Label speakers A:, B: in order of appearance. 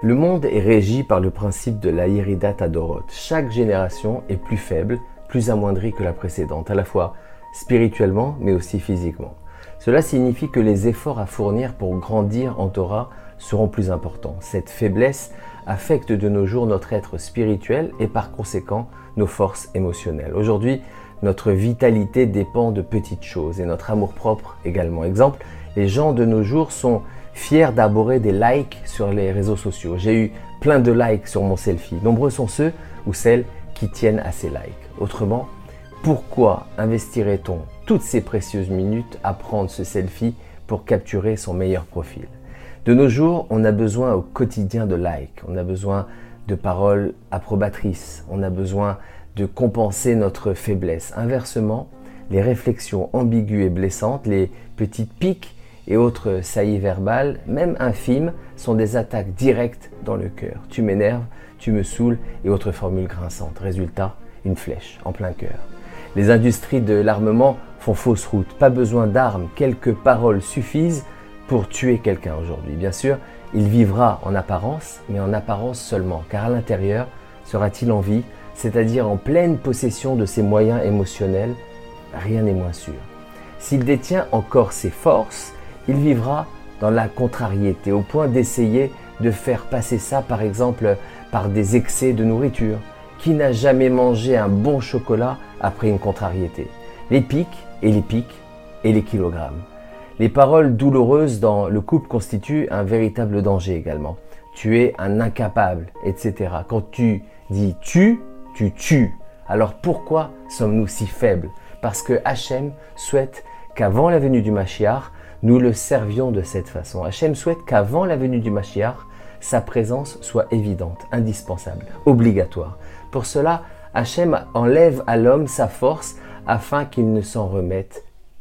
A: Le monde est régi par le principe de la Iridat Adorot. Chaque génération est plus faible, plus amoindrie que la précédente, à la fois spirituellement mais aussi physiquement. Cela signifie que les efforts à fournir pour grandir en Torah seront plus importants. Cette faiblesse affecte de nos jours notre être spirituel et par conséquent nos forces émotionnelles. Aujourd'hui, notre vitalité dépend de petites choses et notre amour-propre également. Exemple, les gens de nos jours sont fier d'arborer des likes sur les réseaux sociaux. J'ai eu plein de likes sur mon selfie. Nombreux sont ceux ou celles qui tiennent à ces likes. Autrement, pourquoi investirait-on toutes ces précieuses minutes à prendre ce selfie pour capturer son meilleur profil? De nos jours, on a besoin au quotidien de likes, on a besoin de paroles approbatrices, on a besoin de compenser notre faiblesse. Inversement, les réflexions ambiguës et blessantes, les petites piques et autres saillies verbales, même infimes, sont des attaques directes dans le cœur. Tu m'énerves, tu me saoules et autres formules grinçantes. Résultat, une flèche en plein cœur. Les industries de l'armement font fausse route. Pas besoin d'armes, quelques paroles suffisent pour tuer quelqu'un aujourd'hui. Bien sûr, il vivra en apparence, mais en apparence seulement, car à l'intérieur, sera-t-il en vie, c'est-à-dire en pleine possession de ses moyens émotionnels Rien n'est moins sûr. S'il détient encore ses forces, il vivra dans la contrariété, au point d'essayer de faire passer ça, par exemple, par des excès de nourriture. Qui n'a jamais mangé un bon chocolat après une contrariété? Les pics et les pics et les kilogrammes. Les paroles douloureuses dans le couple constituent un véritable danger également. Tu es un incapable, etc. Quand tu dis tu, tu tues. Alors pourquoi sommes-nous si faibles? Parce que Hachem souhaite qu'avant la venue du Mashiach, nous le servions de cette façon. Hachem souhaite qu'avant la venue du Mashiach, sa présence soit évidente, indispensable, obligatoire. Pour cela, Hachem enlève à l'homme sa force afin qu'il ne s'en remette